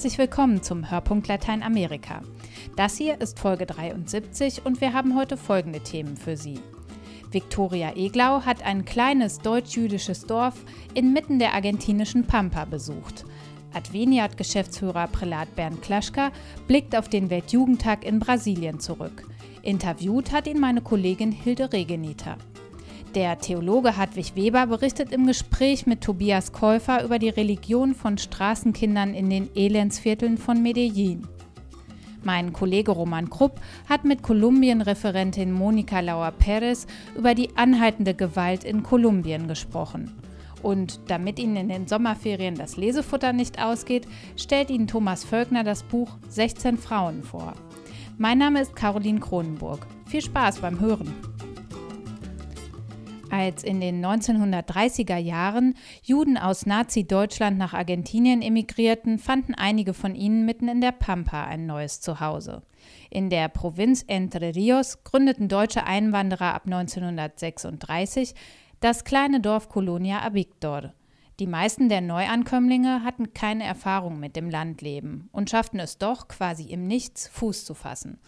Herzlich willkommen zum Hörpunkt Lateinamerika. Das hier ist Folge 73 und wir haben heute folgende Themen für Sie. Viktoria Eglau hat ein kleines deutsch-jüdisches Dorf inmitten der argentinischen Pampa besucht. Adveniat-Geschäftsführer Prälat Bernd Klaschka blickt auf den Weltjugendtag in Brasilien zurück. Interviewt hat ihn meine Kollegin Hilde Regeniter. Der Theologe Hartwig Weber berichtet im Gespräch mit Tobias Käufer über die Religion von Straßenkindern in den Elendsvierteln von Medellin. Mein Kollege Roman Krupp hat mit Kolumbien-Referentin Monika Lauer-Perez über die anhaltende Gewalt in Kolumbien gesprochen. Und damit Ihnen in den Sommerferien das Lesefutter nicht ausgeht, stellt Ihnen Thomas Völkner das Buch 16 Frauen vor. Mein Name ist Caroline Kronenburg. Viel Spaß beim Hören! Als in den 1930er Jahren Juden aus Nazi-Deutschland nach Argentinien emigrierten, fanden einige von ihnen mitten in der Pampa ein neues Zuhause. In der Provinz Entre Rios gründeten deutsche Einwanderer ab 1936 das kleine Dorf Colonia Avictor. Die meisten der Neuankömmlinge hatten keine Erfahrung mit dem Landleben und schafften es doch, quasi im Nichts Fuß zu fassen.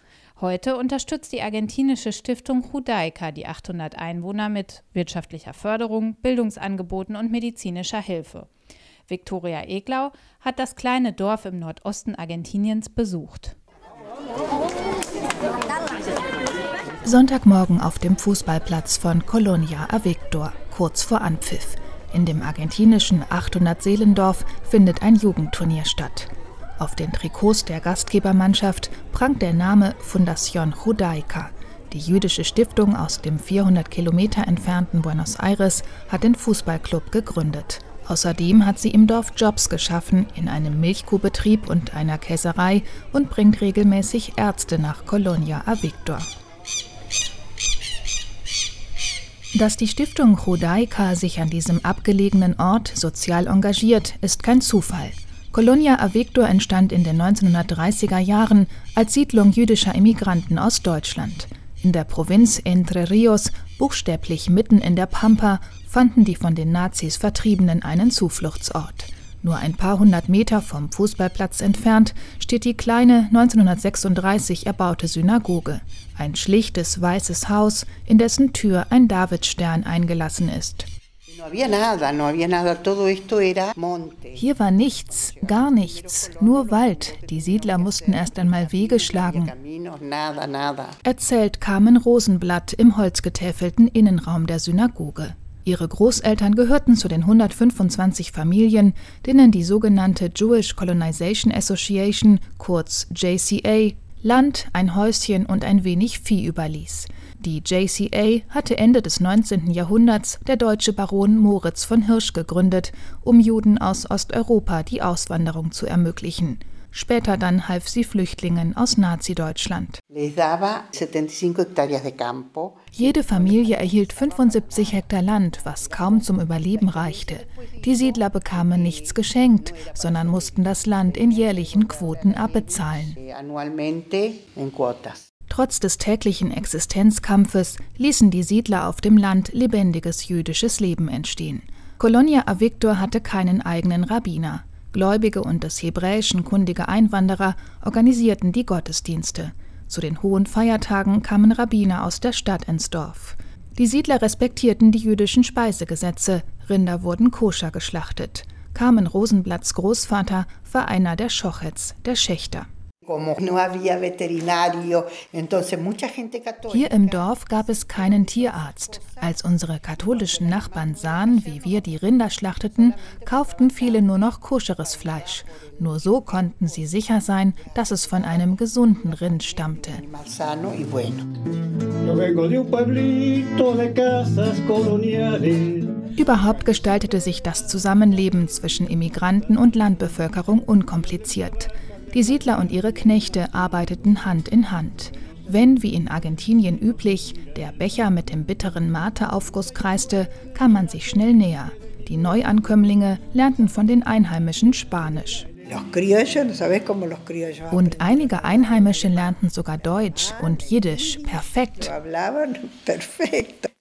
Heute unterstützt die argentinische Stiftung Judaica die 800 Einwohner mit wirtschaftlicher Förderung, Bildungsangeboten und medizinischer Hilfe. Viktoria Eglau hat das kleine Dorf im Nordosten Argentiniens besucht. Sonntagmorgen auf dem Fußballplatz von Colonia Avictor, kurz vor Anpfiff. In dem argentinischen 800-Seelendorf findet ein Jugendturnier statt. Auf den Trikots der Gastgebermannschaft prangt der Name Fundación Judaica. Die jüdische Stiftung aus dem 400 Kilometer entfernten Buenos Aires hat den Fußballclub gegründet. Außerdem hat sie im Dorf Jobs geschaffen, in einem Milchkuhbetrieb und einer Käserei und bringt regelmäßig Ärzte nach Colonia a Victor. Dass die Stiftung Judaica sich an diesem abgelegenen Ort sozial engagiert, ist kein Zufall. Colonia Avictor entstand in den 1930er Jahren als Siedlung jüdischer Immigranten aus Deutschland. In der Provinz Entre Rios, buchstäblich mitten in der Pampa, fanden die von den Nazis Vertriebenen einen Zufluchtsort. Nur ein paar hundert Meter vom Fußballplatz entfernt steht die kleine 1936 erbaute Synagoge, ein schlichtes weißes Haus, in dessen Tür ein Davidstern eingelassen ist. Hier war nichts, gar nichts, nur Wald. Die Siedler mussten erst einmal Wege schlagen. Erzählt Carmen Rosenblatt im holzgetäfelten Innenraum der Synagoge. Ihre Großeltern gehörten zu den 125 Familien, denen die sogenannte Jewish Colonization Association, kurz JCA, Land, ein Häuschen und ein wenig Vieh überließ. Die JCA hatte Ende des 19. Jahrhunderts der deutsche Baron Moritz von Hirsch gegründet, um Juden aus Osteuropa die Auswanderung zu ermöglichen. Später dann half sie Flüchtlingen aus Nazi-Deutschland. Jede Familie erhielt 75 Hektar Land, was kaum zum Überleben reichte. Die Siedler bekamen nichts geschenkt, sondern mussten das Land in jährlichen Quoten abbezahlen. Trotz des täglichen Existenzkampfes ließen die Siedler auf dem Land lebendiges jüdisches Leben entstehen. Colonia Avictor hatte keinen eigenen Rabbiner. Gläubige und des Hebräischen kundige Einwanderer organisierten die Gottesdienste. Zu den hohen Feiertagen kamen Rabbiner aus der Stadt ins Dorf. Die Siedler respektierten die jüdischen Speisegesetze, Rinder wurden koscher geschlachtet. Carmen Rosenblatts Großvater war einer der Schochets, der Schächter. Hier im Dorf gab es keinen Tierarzt. Als unsere katholischen Nachbarn sahen, wie wir die Rinder schlachteten, kauften viele nur noch koscheres Fleisch. Nur so konnten sie sicher sein, dass es von einem gesunden Rind stammte. Überhaupt gestaltete sich das Zusammenleben zwischen Immigranten und Landbevölkerung unkompliziert. Die Siedler und ihre Knechte arbeiteten Hand in Hand. Wenn, wie in Argentinien üblich, der Becher mit dem bitteren Mate-Aufguss kreiste, kam man sich schnell näher. Die Neuankömmlinge lernten von den Einheimischen Spanisch. Und einige Einheimische lernten sogar Deutsch und Jiddisch perfekt.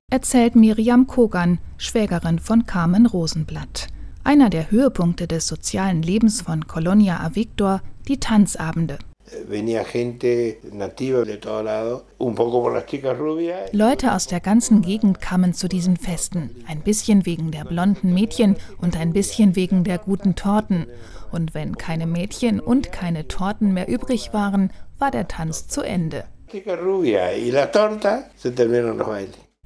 Erzählt Miriam Kogan, Schwägerin von Carmen Rosenblatt. Einer der Höhepunkte des sozialen Lebens von Colonia a Victor, die Tanzabende. Leute aus der ganzen Gegend kamen zu diesen Festen, ein bisschen wegen der blonden Mädchen und ein bisschen wegen der guten Torten. Und wenn keine Mädchen und keine Torten mehr übrig waren, war der Tanz zu Ende.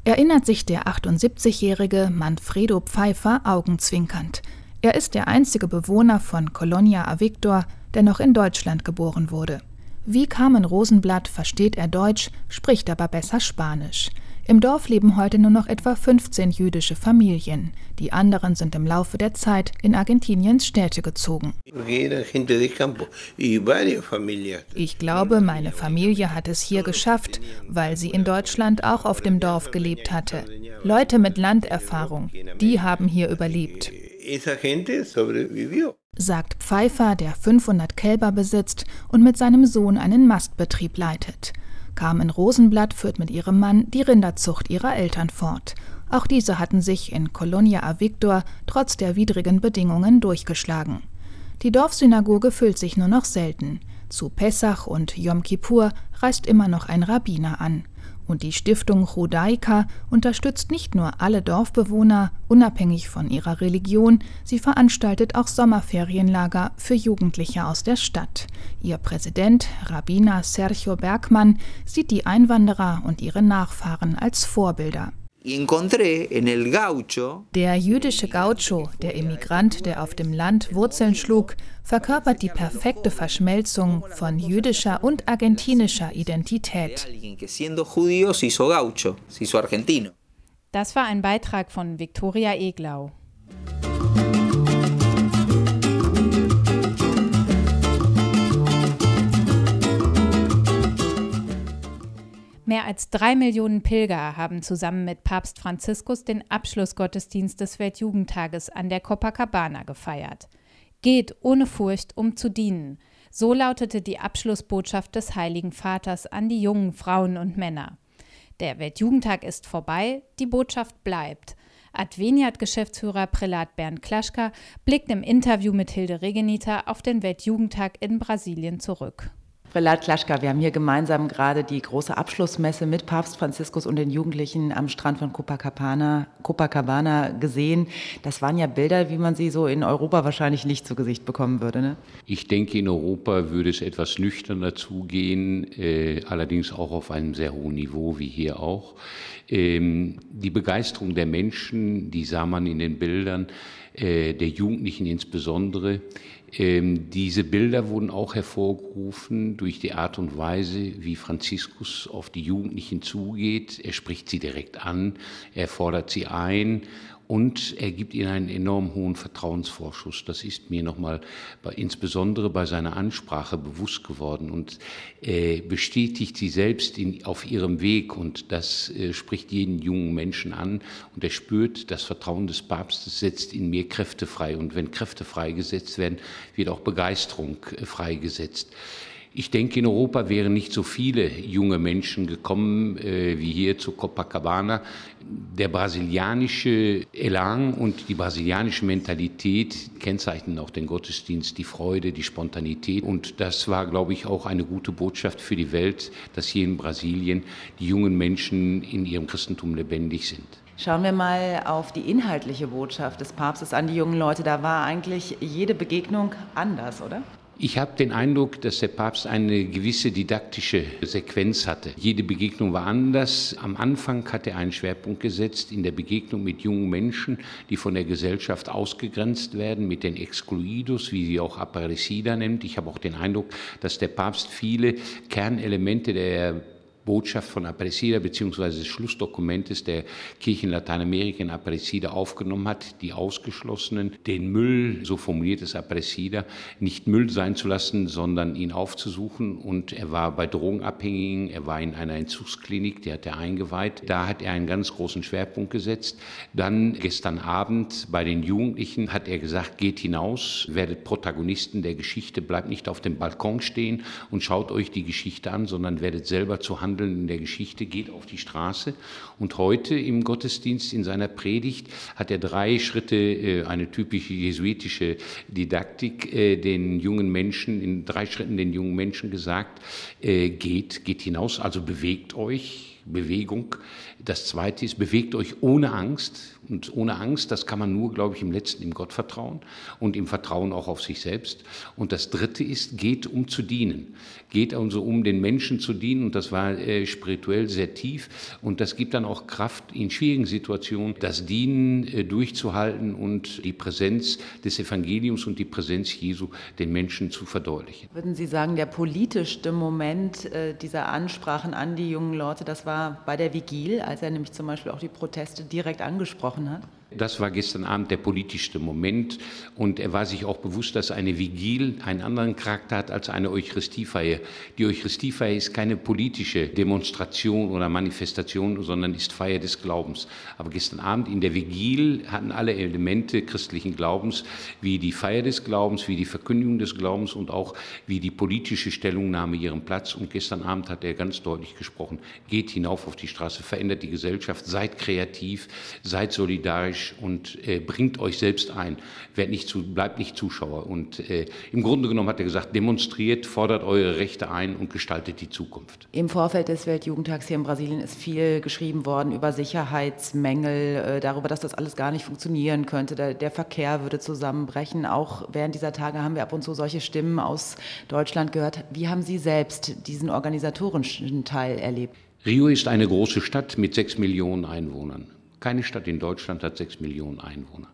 Erinnert sich der 78-jährige Manfredo Pfeiffer augenzwinkernd. Er ist der einzige Bewohner von Colonia a Victor, der noch in Deutschland geboren wurde. Wie Carmen Rosenblatt versteht er Deutsch, spricht aber besser Spanisch. Im Dorf leben heute nur noch etwa 15 jüdische Familien. Die anderen sind im Laufe der Zeit in Argentiniens Städte gezogen. Ich glaube, meine Familie hat es hier geschafft, weil sie in Deutschland auch auf dem Dorf gelebt hatte. Leute mit Landerfahrung, die haben hier überlebt sagt Pfeiffer, der 500 Kälber besitzt und mit seinem Sohn einen Mastbetrieb leitet. Carmen Rosenblatt führt mit ihrem Mann die Rinderzucht ihrer Eltern fort. Auch diese hatten sich in Colonia a Victor trotz der widrigen Bedingungen durchgeschlagen. Die Dorfsynagoge füllt sich nur noch selten. Zu Pessach und Yom Kippur reist immer noch ein Rabbiner an. Und die Stiftung Judaika unterstützt nicht nur alle Dorfbewohner, unabhängig von ihrer Religion, sie veranstaltet auch Sommerferienlager für Jugendliche aus der Stadt. Ihr Präsident, Rabbiner Sergio Bergmann, sieht die Einwanderer und ihre Nachfahren als Vorbilder. Der jüdische Gaucho, der Immigrant, der auf dem Land Wurzeln schlug, verkörpert die perfekte Verschmelzung von jüdischer und argentinischer Identität. Das war ein Beitrag von Viktoria Eglau. Mehr als drei Millionen Pilger haben zusammen mit Papst Franziskus den Abschlussgottesdienst des Weltjugendtages an der Copacabana gefeiert. Geht ohne Furcht, um zu dienen. So lautete die Abschlussbotschaft des Heiligen Vaters an die jungen Frauen und Männer. Der Weltjugendtag ist vorbei, die Botschaft bleibt. Adveniat-Geschäftsführer Prälat Bernd Klaschka blickt im Interview mit Hilde Regenita auf den Weltjugendtag in Brasilien zurück. Prelat Klaschka, wir haben hier gemeinsam gerade die große Abschlussmesse mit Papst Franziskus und den Jugendlichen am Strand von Copacabana, Copacabana gesehen. Das waren ja Bilder, wie man sie so in Europa wahrscheinlich nicht zu Gesicht bekommen würde. Ne? Ich denke, in Europa würde es etwas nüchterner zugehen, äh, allerdings auch auf einem sehr hohen Niveau, wie hier auch. Ähm, die Begeisterung der Menschen, die sah man in den Bildern, äh, der Jugendlichen insbesondere. Ähm, diese Bilder wurden auch hervorgerufen durch die Art und Weise, wie Franziskus auf die Jugendlichen zugeht. Er spricht sie direkt an, er fordert sie ein und er gibt ihnen einen enorm hohen Vertrauensvorschuss. Das ist mir nochmal bei, insbesondere bei seiner Ansprache bewusst geworden und äh, bestätigt sie selbst in, auf ihrem Weg und das äh, spricht jeden jungen Menschen an und er spürt, das Vertrauen des Papstes setzt in mir Kräfte frei und wenn Kräfte freigesetzt werden, wird auch Begeisterung äh, freigesetzt. Ich denke, in Europa wären nicht so viele junge Menschen gekommen äh, wie hier zu Copacabana. Der brasilianische Elan und die brasilianische Mentalität kennzeichnen auch den Gottesdienst, die Freude, die Spontanität. Und das war, glaube ich, auch eine gute Botschaft für die Welt, dass hier in Brasilien die jungen Menschen in ihrem Christentum lebendig sind. Schauen wir mal auf die inhaltliche Botschaft des Papstes an die jungen Leute. Da war eigentlich jede Begegnung anders, oder? Ich habe den Eindruck, dass der Papst eine gewisse didaktische Sequenz hatte. Jede Begegnung war anders. Am Anfang hat er einen Schwerpunkt gesetzt in der Begegnung mit jungen Menschen, die von der Gesellschaft ausgegrenzt werden, mit den Excluidos, wie sie auch Aparecida nennt. Ich habe auch den Eindruck, dass der Papst viele Kernelemente der Botschaft von Aparecida beziehungsweise des Schlussdokumentes der Kirche in Lateinamerika in Aparecida aufgenommen hat, die Ausgeschlossenen, den Müll, so formuliert es Aparecida, nicht Müll sein zu lassen, sondern ihn aufzusuchen. Und er war bei Drogenabhängigen, er war in einer Entzugsklinik, die hat er eingeweiht. Da hat er einen ganz großen Schwerpunkt gesetzt. Dann gestern Abend bei den Jugendlichen hat er gesagt, geht hinaus, werdet Protagonisten der Geschichte, bleibt nicht auf dem Balkon stehen und schaut euch die Geschichte an, sondern werdet selber zu Hand Handeln in der Geschichte, geht auf die Straße. Und heute im Gottesdienst in seiner Predigt hat er drei Schritte, äh, eine typische jesuitische Didaktik, äh, den jungen Menschen, in drei Schritten den jungen Menschen gesagt, äh, geht, geht hinaus, also bewegt euch, Bewegung. Das zweite ist, bewegt euch ohne Angst. Und ohne Angst, das kann man nur, glaube ich, im letzten im Gott vertrauen und im Vertrauen auch auf sich selbst. Und das dritte ist, geht um zu dienen. Geht also um den Menschen zu dienen. Und das war äh, spirituell sehr tief. Und das gibt dann auch Kraft in schwierigen Situationen, das Dienen äh, durchzuhalten und die Präsenz des Evangeliums und die Präsenz Jesu den Menschen zu verdeutlichen. Würden Sie sagen, der politischste Moment äh, dieser Ansprachen an die jungen Leute, das war bei der Vigil, als er nämlich zum Beispiel auch die Proteste direkt angesprochen hat? Das war gestern Abend der politischste Moment und er war sich auch bewusst, dass eine Vigil einen anderen Charakter hat als eine Eucharistiefeier. Die Eucharistiefeier ist keine politische Demonstration oder Manifestation, sondern ist Feier des Glaubens. Aber gestern Abend in der Vigil hatten alle Elemente christlichen Glaubens, wie die Feier des Glaubens, wie die Verkündigung des Glaubens und auch wie die politische Stellungnahme ihren Platz. Und gestern Abend hat er ganz deutlich gesprochen, geht hinauf auf die Straße, verändert die Gesellschaft, seid kreativ, seid solidarisch, und äh, bringt euch selbst ein. Werdet nicht zu, bleibt nicht Zuschauer. Und äh, im Grunde genommen hat er gesagt, demonstriert, fordert eure Rechte ein und gestaltet die Zukunft. Im Vorfeld des Weltjugendtags hier in Brasilien ist viel geschrieben worden über Sicherheitsmängel, äh, darüber, dass das alles gar nicht funktionieren könnte. Der, der Verkehr würde zusammenbrechen. Auch während dieser Tage haben wir ab und zu solche Stimmen aus Deutschland gehört. Wie haben Sie selbst diesen organisatorischen Teil erlebt? Rio ist eine große Stadt mit sechs Millionen Einwohnern. Keine Stadt in Deutschland hat sechs Millionen Einwohner.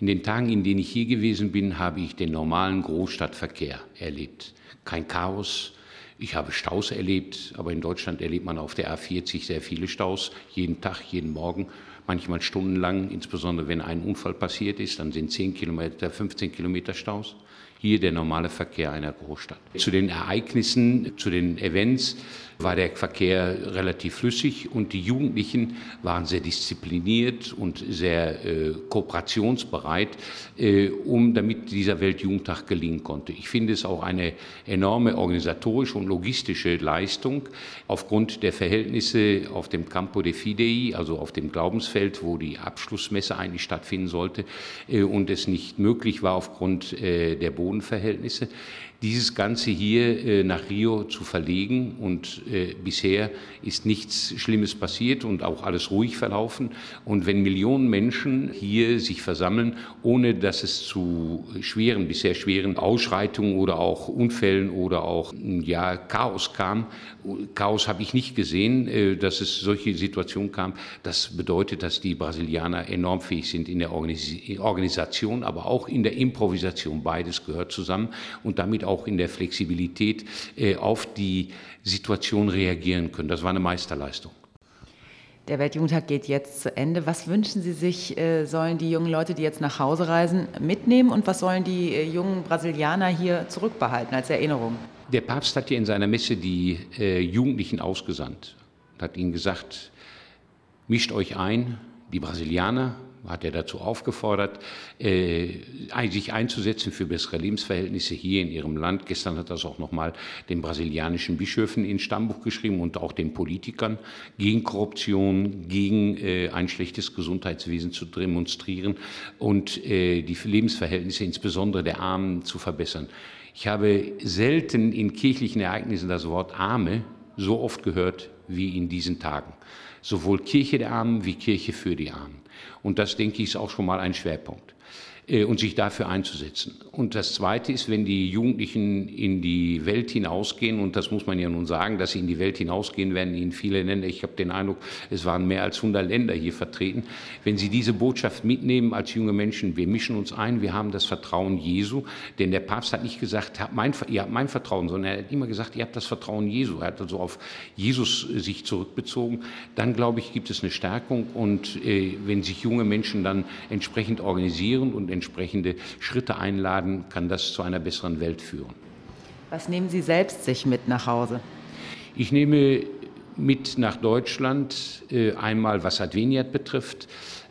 In den Tagen, in denen ich hier gewesen bin, habe ich den normalen Großstadtverkehr erlebt. Kein Chaos. Ich habe Staus erlebt, aber in Deutschland erlebt man auf der A40 sehr viele Staus, jeden Tag, jeden Morgen, manchmal stundenlang, insbesondere wenn ein Unfall passiert ist, dann sind 10 Kilometer, 15 Kilometer Staus. Hier der normale Verkehr einer Großstadt. Zu den Ereignissen, zu den Events war der Verkehr relativ flüssig und die Jugendlichen waren sehr diszipliniert und sehr äh, kooperationsbereit, äh, um damit dieser Weltjugendtag gelingen konnte. Ich finde es auch eine enorme organisatorische und logistische Leistung aufgrund der Verhältnisse auf dem Campo de Fidei, also auf dem Glaubensfeld, wo die Abschlussmesse eigentlich stattfinden sollte äh, und es nicht möglich war aufgrund äh, der Bodenverhältnisse dieses Ganze hier äh, nach Rio zu verlegen. Und äh, bisher ist nichts Schlimmes passiert und auch alles ruhig verlaufen. Und wenn Millionen Menschen hier sich versammeln, ohne dass es zu schweren, bisher schweren Ausschreitungen oder auch Unfällen oder auch ja, Chaos kam, Chaos habe ich nicht gesehen, äh, dass es solche Situationen kam. Das bedeutet, dass die Brasilianer enorm fähig sind in der Organisation, aber auch in der Improvisation. Beides gehört zusammen und damit auch in der Flexibilität äh, auf die Situation reagieren können. Das war eine Meisterleistung. Der Weltjugendtag geht jetzt zu Ende. Was wünschen Sie sich, äh, sollen die jungen Leute, die jetzt nach Hause reisen, mitnehmen und was sollen die äh, jungen Brasilianer hier zurückbehalten als Erinnerung? Der Papst hat ja in seiner Messe die Jugendlichen ausgesandt und hat ihnen gesagt, mischt euch ein, die Brasilianer, hat er dazu aufgefordert, äh, sich einzusetzen für bessere Lebensverhältnisse hier in ihrem Land. Gestern hat er das auch nochmal den brasilianischen Bischöfen ins Stammbuch geschrieben und auch den Politikern gegen Korruption, gegen äh, ein schlechtes Gesundheitswesen zu demonstrieren und äh, die Lebensverhältnisse insbesondere der Armen zu verbessern. Ich habe selten in kirchlichen Ereignissen das Wort Arme so oft gehört wie in diesen Tagen. Sowohl Kirche der Armen wie Kirche für die Armen. Und das, denke ich, ist auch schon mal ein Schwerpunkt. Äh, und sich dafür einzusetzen. Und das Zweite ist, wenn die Jugendlichen in die Welt hinausgehen, und das muss man ja nun sagen, dass sie in die Welt hinausgehen werden in viele Länder. Ich habe den Eindruck, es waren mehr als 100 Länder hier vertreten. Wenn sie diese Botschaft mitnehmen als junge Menschen, wir mischen uns ein, wir haben das Vertrauen Jesu, denn der Papst hat nicht gesagt, habt mein, ihr habt mein Vertrauen, sondern er hat immer gesagt, ihr habt das Vertrauen Jesu. Er hat also auf Jesus äh, sich zurückbezogen. Dann, glaube ich, gibt es eine Stärkung und äh, wenn sich junge Menschen dann entsprechend organisieren und entsprechende Schritte einladen, kann das zu einer besseren Welt führen. Was nehmen Sie selbst sich mit nach Hause? Ich nehme mit nach Deutschland, äh, einmal was Adveniat betrifft,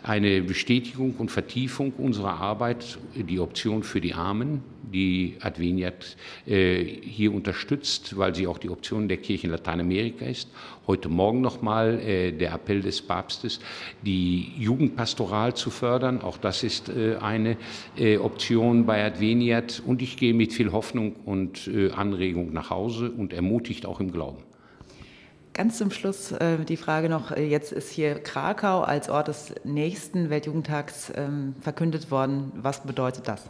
eine Bestätigung und Vertiefung unserer Arbeit, die Option für die Armen, die Adveniat äh, hier unterstützt, weil sie auch die Option der Kirche in Lateinamerika ist. Heute Morgen nochmal äh, der Appell des Papstes, die Jugendpastoral zu fördern. Auch das ist äh, eine äh, Option bei Adveniat. Und ich gehe mit viel Hoffnung und äh, Anregung nach Hause und ermutigt auch im Glauben. Ganz zum Schluss äh, die Frage noch, äh, jetzt ist hier Krakau als Ort des nächsten Weltjugendtags ähm, verkündet worden. Was bedeutet das?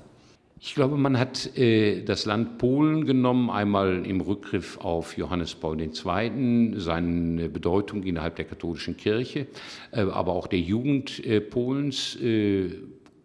Ich glaube, man hat äh, das Land Polen genommen, einmal im Rückgriff auf Johannes Paul II., seine Bedeutung innerhalb der katholischen Kirche, äh, aber auch der Jugend äh, Polens.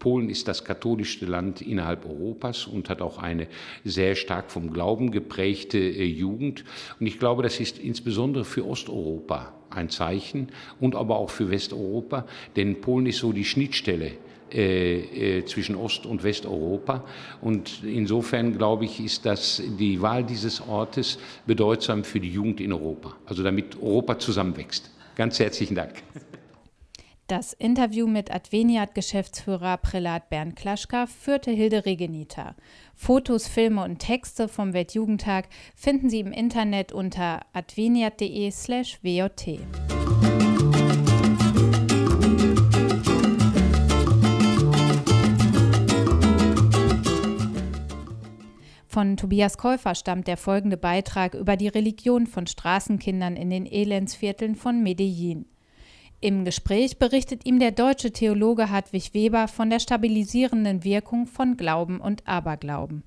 Polen ist das katholischste Land innerhalb Europas und hat auch eine sehr stark vom Glauben geprägte äh, Jugend. Und ich glaube, das ist insbesondere für Osteuropa ein Zeichen und aber auch für Westeuropa, denn Polen ist so die Schnittstelle äh, äh, zwischen Ost- und Westeuropa. Und insofern glaube ich, ist das die Wahl dieses Ortes bedeutsam für die Jugend in Europa, also damit Europa zusammenwächst. Ganz herzlichen Dank. Das Interview mit Adveniat-Geschäftsführer Prälat Bernd Klaschka führte Hilde Regenita. Fotos, Filme und Texte vom Weltjugendtag finden Sie im Internet unter adveniat.de/wjt. Von Tobias Käufer stammt der folgende Beitrag über die Religion von Straßenkindern in den Elendsvierteln von Medellin. Im Gespräch berichtet ihm der deutsche Theologe Hartwig Weber von der stabilisierenden Wirkung von Glauben und Aberglauben.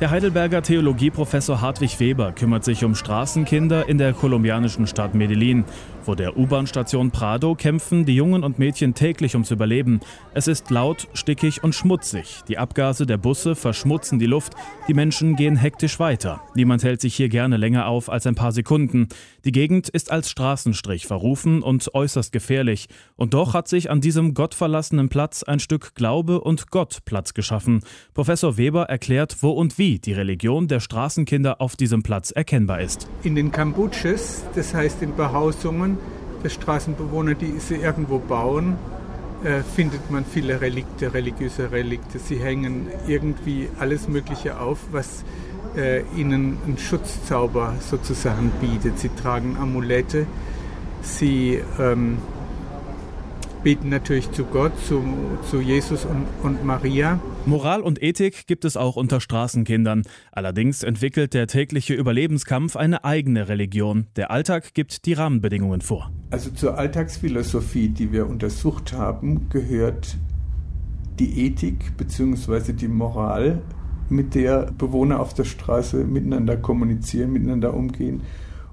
Der Heidelberger Theologieprofessor Hartwig Weber kümmert sich um Straßenkinder in der kolumbianischen Stadt Medellin. Vor der U-Bahn-Station Prado kämpfen die Jungen und Mädchen täglich ums Überleben. Es ist laut, stickig und schmutzig. Die Abgase der Busse verschmutzen die Luft. Die Menschen gehen hektisch weiter. Niemand hält sich hier gerne länger auf als ein paar Sekunden. Die Gegend ist als Straßenstrich verrufen und äußerst gefährlich. Und doch hat sich an diesem gottverlassenen Platz ein Stück Glaube und Gott Platz geschaffen. Professor Weber erklärt, wo und wie die Religion der Straßenkinder auf diesem Platz erkennbar ist. In den Kambuches, das heißt in Behausungen, der Straßenbewohner, die sie irgendwo bauen, äh, findet man viele Relikte, religiöse Relikte. Sie hängen irgendwie alles Mögliche auf, was äh, ihnen einen Schutzzauber sozusagen bietet. Sie tragen Amulette, sie ähm, beten natürlich zu Gott, zu, zu Jesus und, und Maria. Moral und Ethik gibt es auch unter Straßenkindern. Allerdings entwickelt der tägliche Überlebenskampf eine eigene Religion. Der Alltag gibt die Rahmenbedingungen vor. Also zur Alltagsphilosophie, die wir untersucht haben, gehört die Ethik bzw. die Moral, mit der Bewohner auf der Straße miteinander kommunizieren, miteinander umgehen.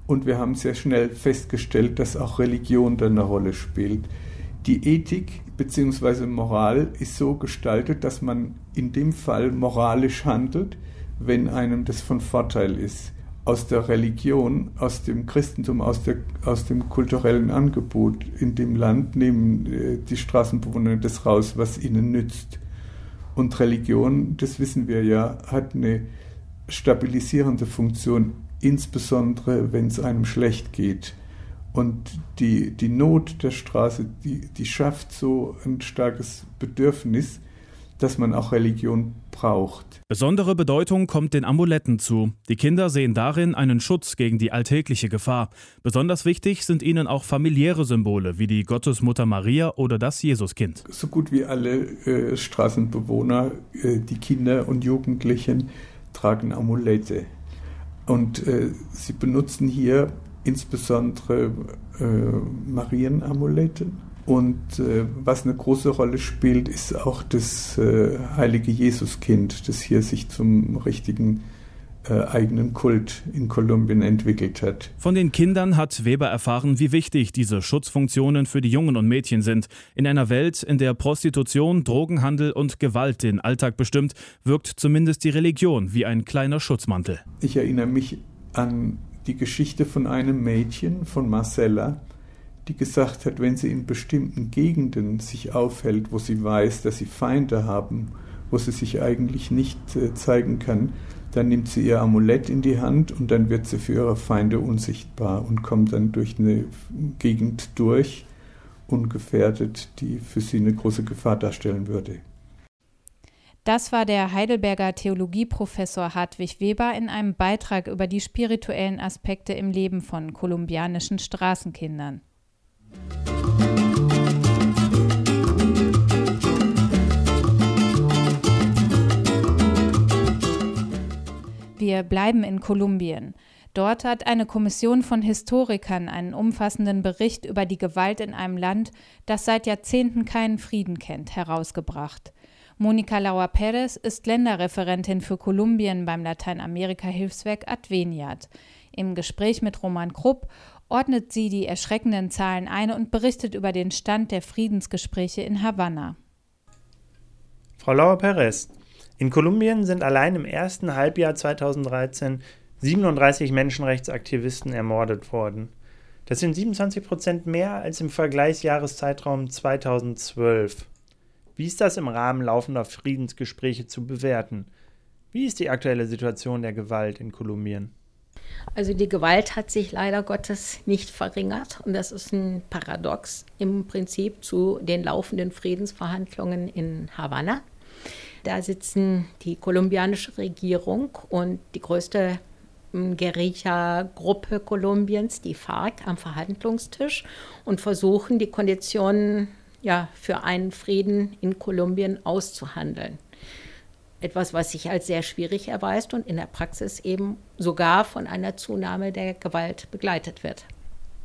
Und wir haben sehr schnell festgestellt, dass auch Religion da eine Rolle spielt. Die Ethik bzw. Moral ist so gestaltet, dass man in dem Fall moralisch handelt, wenn einem das von Vorteil ist. Aus der Religion, aus dem Christentum, aus, der, aus dem kulturellen Angebot in dem Land nehmen äh, die Straßenbewohner das raus, was ihnen nützt. Und Religion, das wissen wir ja, hat eine stabilisierende Funktion, insbesondere wenn es einem schlecht geht. Und die, die Not der Straße, die, die schafft so ein starkes Bedürfnis, dass man auch Religion braucht. Besondere Bedeutung kommt den Amuletten zu. Die Kinder sehen darin einen Schutz gegen die alltägliche Gefahr. Besonders wichtig sind ihnen auch familiäre Symbole wie die Gottesmutter Maria oder das Jesuskind. So gut wie alle äh, Straßenbewohner, äh, die Kinder und Jugendlichen, tragen Amulette. Und äh, sie benutzen hier insbesondere äh, Marienamulette. Und äh, was eine große Rolle spielt, ist auch das äh, heilige Jesuskind, das hier sich zum richtigen äh, eigenen Kult in Kolumbien entwickelt hat. Von den Kindern hat Weber erfahren, wie wichtig diese Schutzfunktionen für die Jungen und Mädchen sind. In einer Welt, in der Prostitution, Drogenhandel und Gewalt den Alltag bestimmt, wirkt zumindest die Religion wie ein kleiner Schutzmantel. Ich erinnere mich an die Geschichte von einem Mädchen, von Marcella, die gesagt hat, wenn sie in bestimmten Gegenden sich aufhält, wo sie weiß, dass sie Feinde haben, wo sie sich eigentlich nicht äh, zeigen kann, Dann nimmt sie ihr Amulett in die Hand und dann wird sie für ihre Feinde unsichtbar und kommt dann durch eine Gegend durch, ungefährdet, die für sie eine große Gefahr darstellen würde. Das war der Heidelberger Theologieprofessor Hartwig Weber in einem Beitrag über die spirituellen Aspekte im Leben von kolumbianischen Straßenkindern. Wir bleiben in Kolumbien. Dort hat eine Kommission von Historikern einen umfassenden Bericht über die Gewalt in einem Land, das seit Jahrzehnten keinen Frieden kennt, herausgebracht. Monika Lauer-Perez ist Länderreferentin für Kolumbien beim Lateinamerika-Hilfswerk Adveniat. Im Gespräch mit Roman Krupp ordnet sie die erschreckenden Zahlen ein und berichtet über den Stand der Friedensgespräche in Havanna. Frau Lauer-Perez, in Kolumbien sind allein im ersten Halbjahr 2013 37 Menschenrechtsaktivisten ermordet worden. Das sind 27 Prozent mehr als im Vergleichsjahreszeitraum 2012. Wie ist das im Rahmen laufender Friedensgespräche zu bewerten? Wie ist die aktuelle Situation der Gewalt in Kolumbien? Also die Gewalt hat sich leider Gottes nicht verringert und das ist ein Paradox im Prinzip zu den laufenden Friedensverhandlungen in Havanna. Da sitzen die kolumbianische Regierung und die größte hm, Guerilla-Gruppe Kolumbiens, die FARC, am Verhandlungstisch und versuchen, die Konditionen ja, für einen Frieden in Kolumbien auszuhandeln. Etwas, was sich als sehr schwierig erweist und in der Praxis eben sogar von einer Zunahme der Gewalt begleitet wird.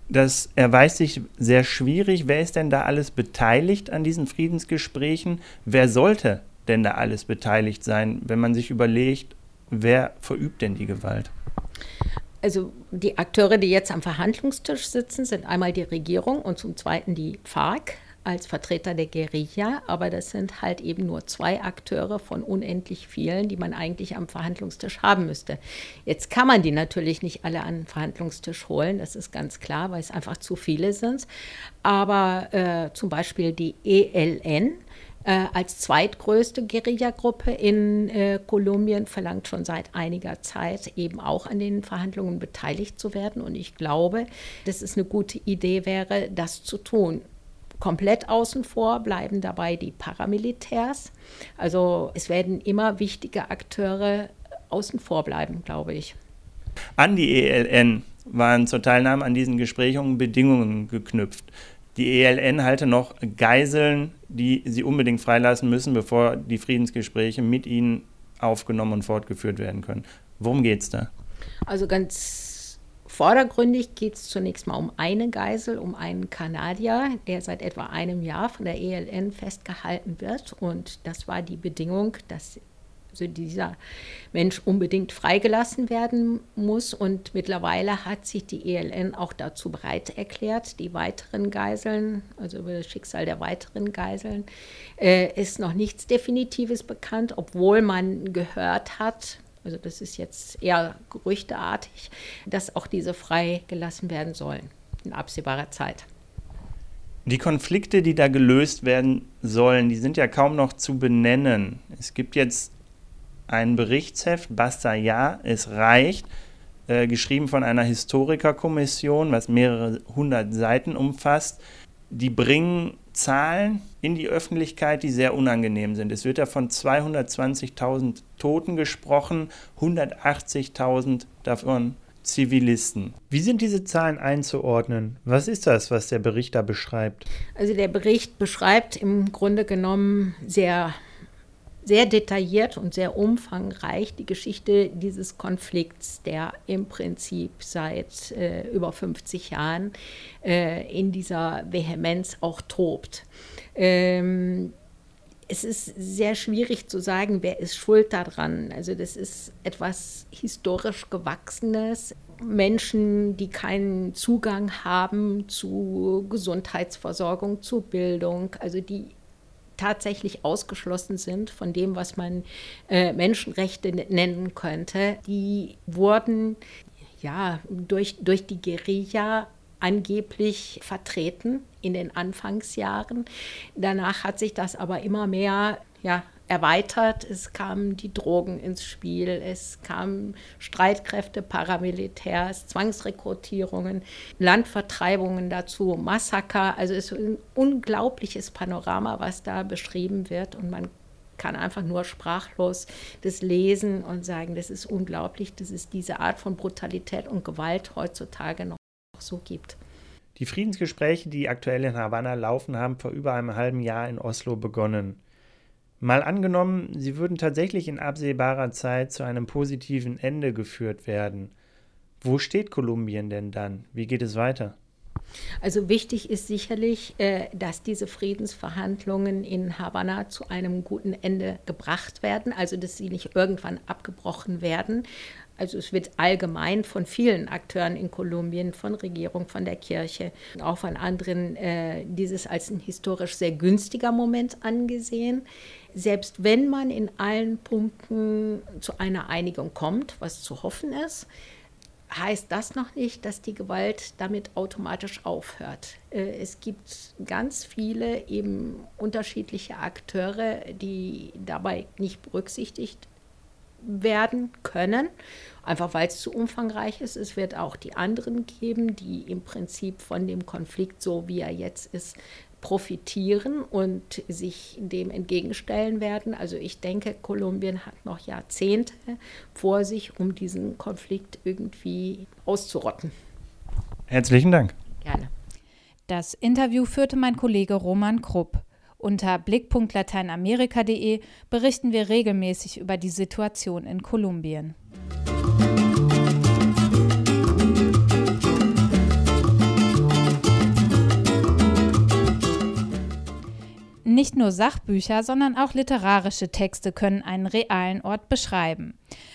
Das erweist sich sehr schwierig. Wer ist denn da alles beteiligt an diesen Friedensgesprächen? Wer sollte denn da alles beteiligt sein, wenn man sich überlegt, wer verübt denn die Gewalt? Also die Akteure, die jetzt am Verhandlungstisch sitzen, sind einmal die Regierung und zum Zweiten die FARC als Vertreter der Guerilla, aber das sind halt eben nur zwei Akteure von unendlich vielen, die man eigentlich am Verhandlungstisch haben müsste. Jetzt kann man die natürlich nicht alle an den Verhandlungstisch holen, das ist ganz klar, weil es einfach zu viele sind. Aber äh, zum Beispiel die ELN, äh, als zweitgrößte Guerillagruppe in äh, Kolumbien verlangt schon seit einiger Zeit eben auch an den Verhandlungen beteiligt zu werden. Und ich glaube, dass es eine gute Idee wäre, das zu tun. Komplett außen vor bleiben dabei die Paramilitärs. Also es werden immer wichtige Akteure außen vor bleiben, glaube ich. An die ELN waren zur Teilnahme an diesen Gesprächen Bedingungen geknüpft. Die ELN halte noch Geiseln, die sie unbedingt freilassen müssen, bevor die Friedensgespräche mit ihnen aufgenommen und fortgeführt werden können. Worum geht es da? Also ganz Vordergründig geht es zunächst mal um eine Geisel, um einen Kanadier, der seit etwa einem Jahr von der ELN festgehalten wird. Und das war die Bedingung, dass also dieser Mensch unbedingt freigelassen werden muss. Und mittlerweile hat sich die ELN auch dazu bereit erklärt, die weiteren Geiseln, also über das Schicksal der weiteren Geiseln, äh, ist noch nichts Definitives bekannt, obwohl man gehört hat, also das ist jetzt eher gerüchteartig, dass auch diese freigelassen werden sollen in absehbarer Zeit. Die Konflikte, die da gelöst werden sollen, die sind ja kaum noch zu benennen. Es gibt jetzt ein Berichtsheft, Basta Ja, es reicht, äh, geschrieben von einer Historikerkommission, was mehrere hundert Seiten umfasst. Die bringen Zahlen in die Öffentlichkeit, die sehr unangenehm sind. Es wird ja von 220.000 Toten gesprochen, 180.000 davon Zivilisten. Wie sind diese Zahlen einzuordnen? Was ist das, was der Bericht da beschreibt? Also der Bericht beschreibt im Grunde genommen sehr sehr detailliert und sehr umfangreich die Geschichte dieses Konflikts, der im Prinzip seit äh, über 50 Jahren äh, in dieser Vehemenz auch tobt. Ähm, es ist sehr schwierig zu sagen, wer ist schuld daran. Also das ist etwas historisch Gewachsenes. Menschen, die keinen Zugang haben zu Gesundheitsversorgung, zu Bildung, also die tatsächlich ausgeschlossen sind von dem, was man äh, Menschenrechte nennen könnte, die wurden ja durch, durch die Guerilla angeblich vertreten in den Anfangsjahren. Danach hat sich das aber immer mehr ja, erweitert. Es kamen die Drogen ins Spiel, es kamen Streitkräfte, Paramilitärs, Zwangsrekrutierungen, Landvertreibungen dazu, Massaker. Also es ist ein unglaubliches Panorama, was da beschrieben wird und man kann einfach nur sprachlos das lesen und sagen, das ist unglaublich, dass es diese Art von Brutalität und Gewalt heutzutage noch so gibt. Die Friedensgespräche, die aktuell in Havanna laufen, haben vor über einem halben Jahr in Oslo begonnen. Mal angenommen, sie würden tatsächlich in absehbarer Zeit zu einem positiven Ende geführt werden. Wo steht Kolumbien denn dann? Wie geht es weiter? Also wichtig ist sicherlich, äh, dass diese Friedensverhandlungen in Havanna zu einem guten Ende gebracht werden, also dass sie nicht irgendwann abgebrochen werden. Also es wird allgemein von vielen Akteuren in Kolumbien, von Regierung, von der Kirche, auch von anderen, äh, dieses als ein historisch sehr günstiger Moment angesehen selbst wenn man in allen Punkten zu einer Einigung kommt, was zu hoffen ist, heißt das noch nicht, dass die Gewalt damit automatisch aufhört. Äh, es gibt ganz viele eben unterschiedliche Akteure, die dabei nicht berücksichtigt werden können, einfach weil es zu umfangreich ist. Es wird auch die anderen geben, die im Prinzip von dem Konflikt, so wie er jetzt ist, profitieren und sich dem entgegenstellen werden. Also ich denke, Kolumbien hat noch Jahrzehnte vor sich, um diesen Konflikt irgendwie auszurotten. Herzlichen Dank. Gerne. Das Interview führte mein Kollege Roman Krupp. Unter blick.lateinamerika.de berichten wir regelmäßig über die Situation in Kolumbien. Nicht nur Sachbücher, sondern auch literarische Texte können einen realen Ort beschreiben.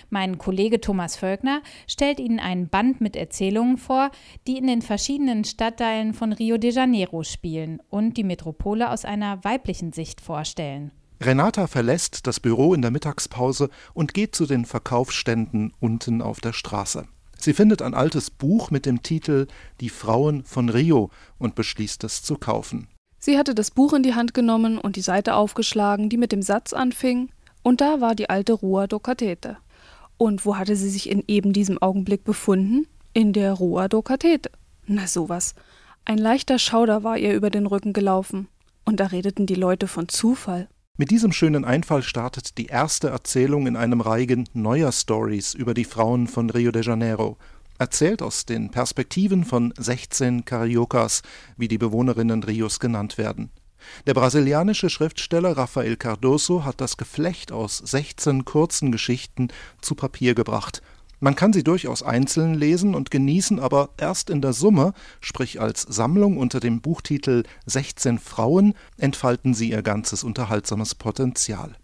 Mein Kollege Thomas Völkner stellt Ihnen einen Band mit Erzählungen vor, die in den verschiedenen Stadtteilen von Rio de Janeiro spielen und die Metropole aus einer weiblichen Sicht vorstellen. Renata verlässt das Büro in der Mittagspause und geht zu den Verkaufsständen unten auf der Straße. Sie findet ein altes Buch mit dem Titel Die Frauen von Rio und beschließt es zu kaufen. Sie hatte das Buch in die Hand genommen und die Seite aufgeschlagen, die mit dem Satz anfing, und da war die alte Rua do Catete. Und wo hatte sie sich in eben diesem Augenblick befunden? In der Rua do Catete. Na sowas. Ein leichter Schauder war ihr über den Rücken gelaufen. Und da redeten die Leute von Zufall. Mit diesem schönen Einfall startet die erste Erzählung in einem Reigen neuer Stories über die Frauen von Rio de Janeiro erzählt aus den Perspektiven von 16 Cariocas, wie die Bewohnerinnen Rios genannt werden. Der brasilianische Schriftsteller Rafael Cardoso hat das Geflecht aus 16 kurzen Geschichten zu Papier gebracht. Man kann sie durchaus einzeln lesen und genießen, aber erst in der Summe, sprich als Sammlung unter dem Buchtitel 16 Frauen, entfalten sie ihr ganzes unterhaltsames Potenzial.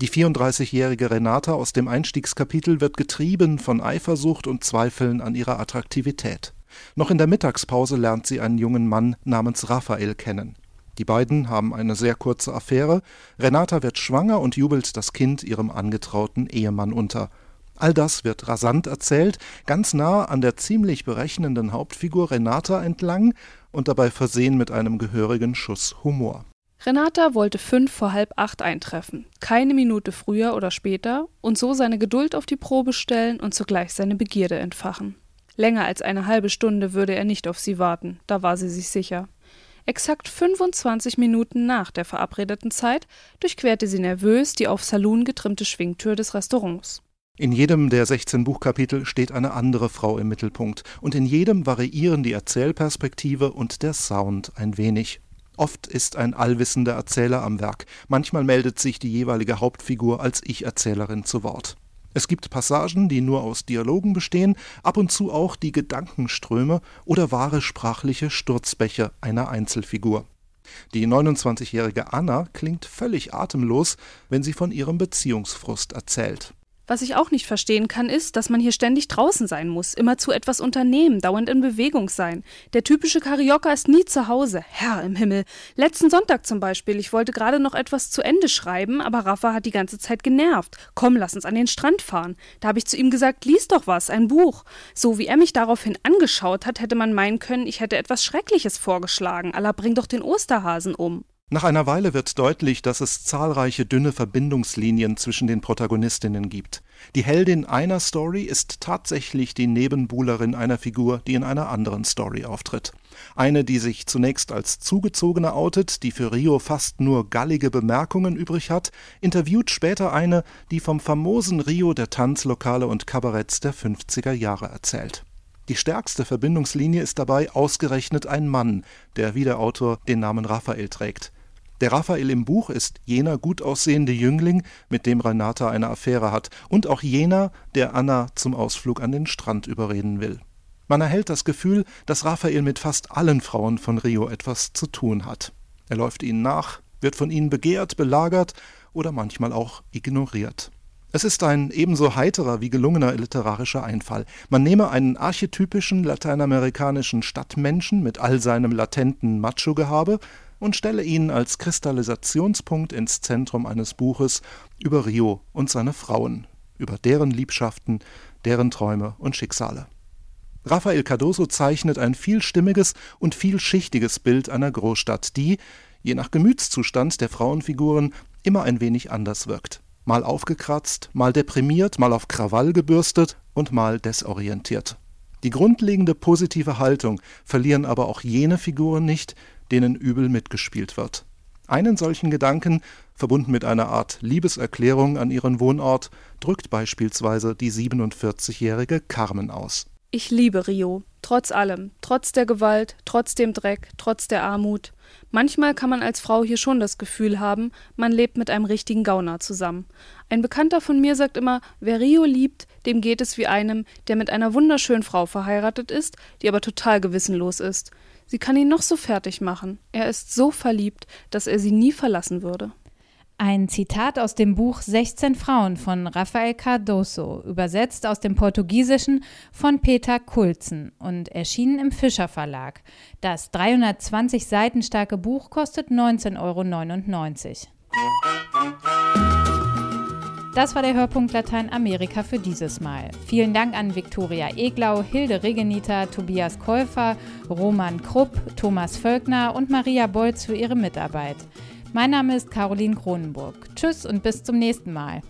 Die 34-jährige Renata aus dem Einstiegskapitel wird getrieben von Eifersucht und Zweifeln an ihrer Attraktivität. Noch in der Mittagspause lernt sie einen jungen Mann namens Raphael kennen. Die beiden haben eine sehr kurze Affäre. Renata wird schwanger und jubelt das Kind ihrem angetrauten Ehemann unter. All das wird rasant erzählt, ganz nah an der ziemlich berechnenden Hauptfigur Renata entlang und dabei versehen mit einem gehörigen Schuss Humor. Renata wollte fünf vor halb acht eintreffen, keine Minute früher oder später, und so seine Geduld auf die Probe stellen und zugleich seine Begierde entfachen. Länger als eine halbe Stunde würde er nicht auf sie warten, da war sie sich sicher. Exakt 25 Minuten nach der verabredeten Zeit durchquerte sie nervös die auf Saloon getrimmte Schwingtür des Restaurants. In jedem der 16 Buchkapitel steht eine andere Frau im Mittelpunkt, und in jedem variieren die Erzählperspektive und der Sound ein wenig. Oft ist ein allwissender Erzähler am Werk, manchmal meldet sich die jeweilige Hauptfigur als Ich-Erzählerin zu Wort. Es gibt Passagen, die nur aus Dialogen bestehen, ab und zu auch die Gedankenströme oder wahre sprachliche Sturzbäche einer Einzelfigur. Die 29-jährige Anna klingt völlig atemlos, wenn sie von ihrem Beziehungsfrust erzählt. Was ich auch nicht verstehen kann, ist, dass man hier ständig draußen sein muss, immerzu etwas unternehmen, dauernd in Bewegung sein. Der typische Carioca ist nie zu Hause. Herr im Himmel. Letzten Sonntag zum Beispiel, ich wollte gerade noch etwas zu Ende schreiben, aber Rafa hat die ganze Zeit genervt. Komm, lass uns an den Strand fahren. Da habe ich zu ihm gesagt, lies doch was, ein Buch. So wie er mich daraufhin angeschaut hat, hätte man meinen können, ich hätte etwas Schreckliches vorgeschlagen. Allah, bring doch den Osterhasen um. Nach einer Weile wird deutlich, dass es zahlreiche dünne Verbindungslinien zwischen den Protagonistinnen gibt. Die Heldin einer Story ist tatsächlich die Nebenbuhlerin einer Figur, die in einer anderen Story auftritt. Eine, die sich zunächst als Zugezogene outet, die für Rio fast nur gallige Bemerkungen übrig hat, interviewt später eine, die vom famosen Rio der Tanzlokale und Kabaretts der 50er Jahre erzählt. Die stärkste Verbindungslinie ist dabei ausgerechnet ein Mann, der wie der Autor den Namen Raphael trägt. Der Raphael im Buch ist jener gut aussehende Jüngling, mit dem Renata eine Affäre hat, und auch jener, der Anna zum Ausflug an den Strand überreden will. Man erhält das Gefühl, dass Raphael mit fast allen Frauen von Rio etwas zu tun hat. Er läuft ihnen nach, wird von ihnen begehrt, belagert oder manchmal auch ignoriert. Es ist ein ebenso heiterer wie gelungener literarischer Einfall. Man nehme einen archetypischen lateinamerikanischen Stadtmenschen mit all seinem latenten Macho-Gehabe und stelle ihn als Kristallisationspunkt ins Zentrum eines Buches über Rio und seine Frauen, über deren Liebschaften, deren Träume und Schicksale. Rafael Cardoso zeichnet ein vielstimmiges und vielschichtiges Bild einer Großstadt, die, je nach Gemütszustand der Frauenfiguren, immer ein wenig anders wirkt. Mal aufgekratzt, mal deprimiert, mal auf Krawall gebürstet und mal desorientiert. Die grundlegende positive Haltung verlieren aber auch jene Figuren nicht, denen übel mitgespielt wird. Einen solchen Gedanken, verbunden mit einer Art Liebeserklärung an ihren Wohnort, drückt beispielsweise die 47-jährige Carmen aus. Ich liebe Rio, trotz allem, trotz der Gewalt, trotz dem Dreck, trotz der Armut. Manchmal kann man als Frau hier schon das Gefühl haben, man lebt mit einem richtigen Gauner zusammen. Ein Bekannter von mir sagt immer, wer Rio liebt, dem geht es wie einem, der mit einer wunderschönen Frau verheiratet ist, die aber total gewissenlos ist. Sie kann ihn noch so fertig machen. Er ist so verliebt, dass er sie nie verlassen würde. Ein Zitat aus dem Buch 16 Frauen von Rafael Cardoso, übersetzt aus dem Portugiesischen von Peter Kulzen und erschienen im Fischer Verlag. Das 320 Seiten starke Buch kostet 19,99 Euro. Das war der Hörpunkt Lateinamerika für dieses Mal. Vielen Dank an Viktoria Eglau, Hilde Regeniter, Tobias Käufer, Roman Krupp, Thomas Völkner und Maria Bolz für ihre Mitarbeit. Mein Name ist Caroline Kronenburg. Tschüss und bis zum nächsten Mal.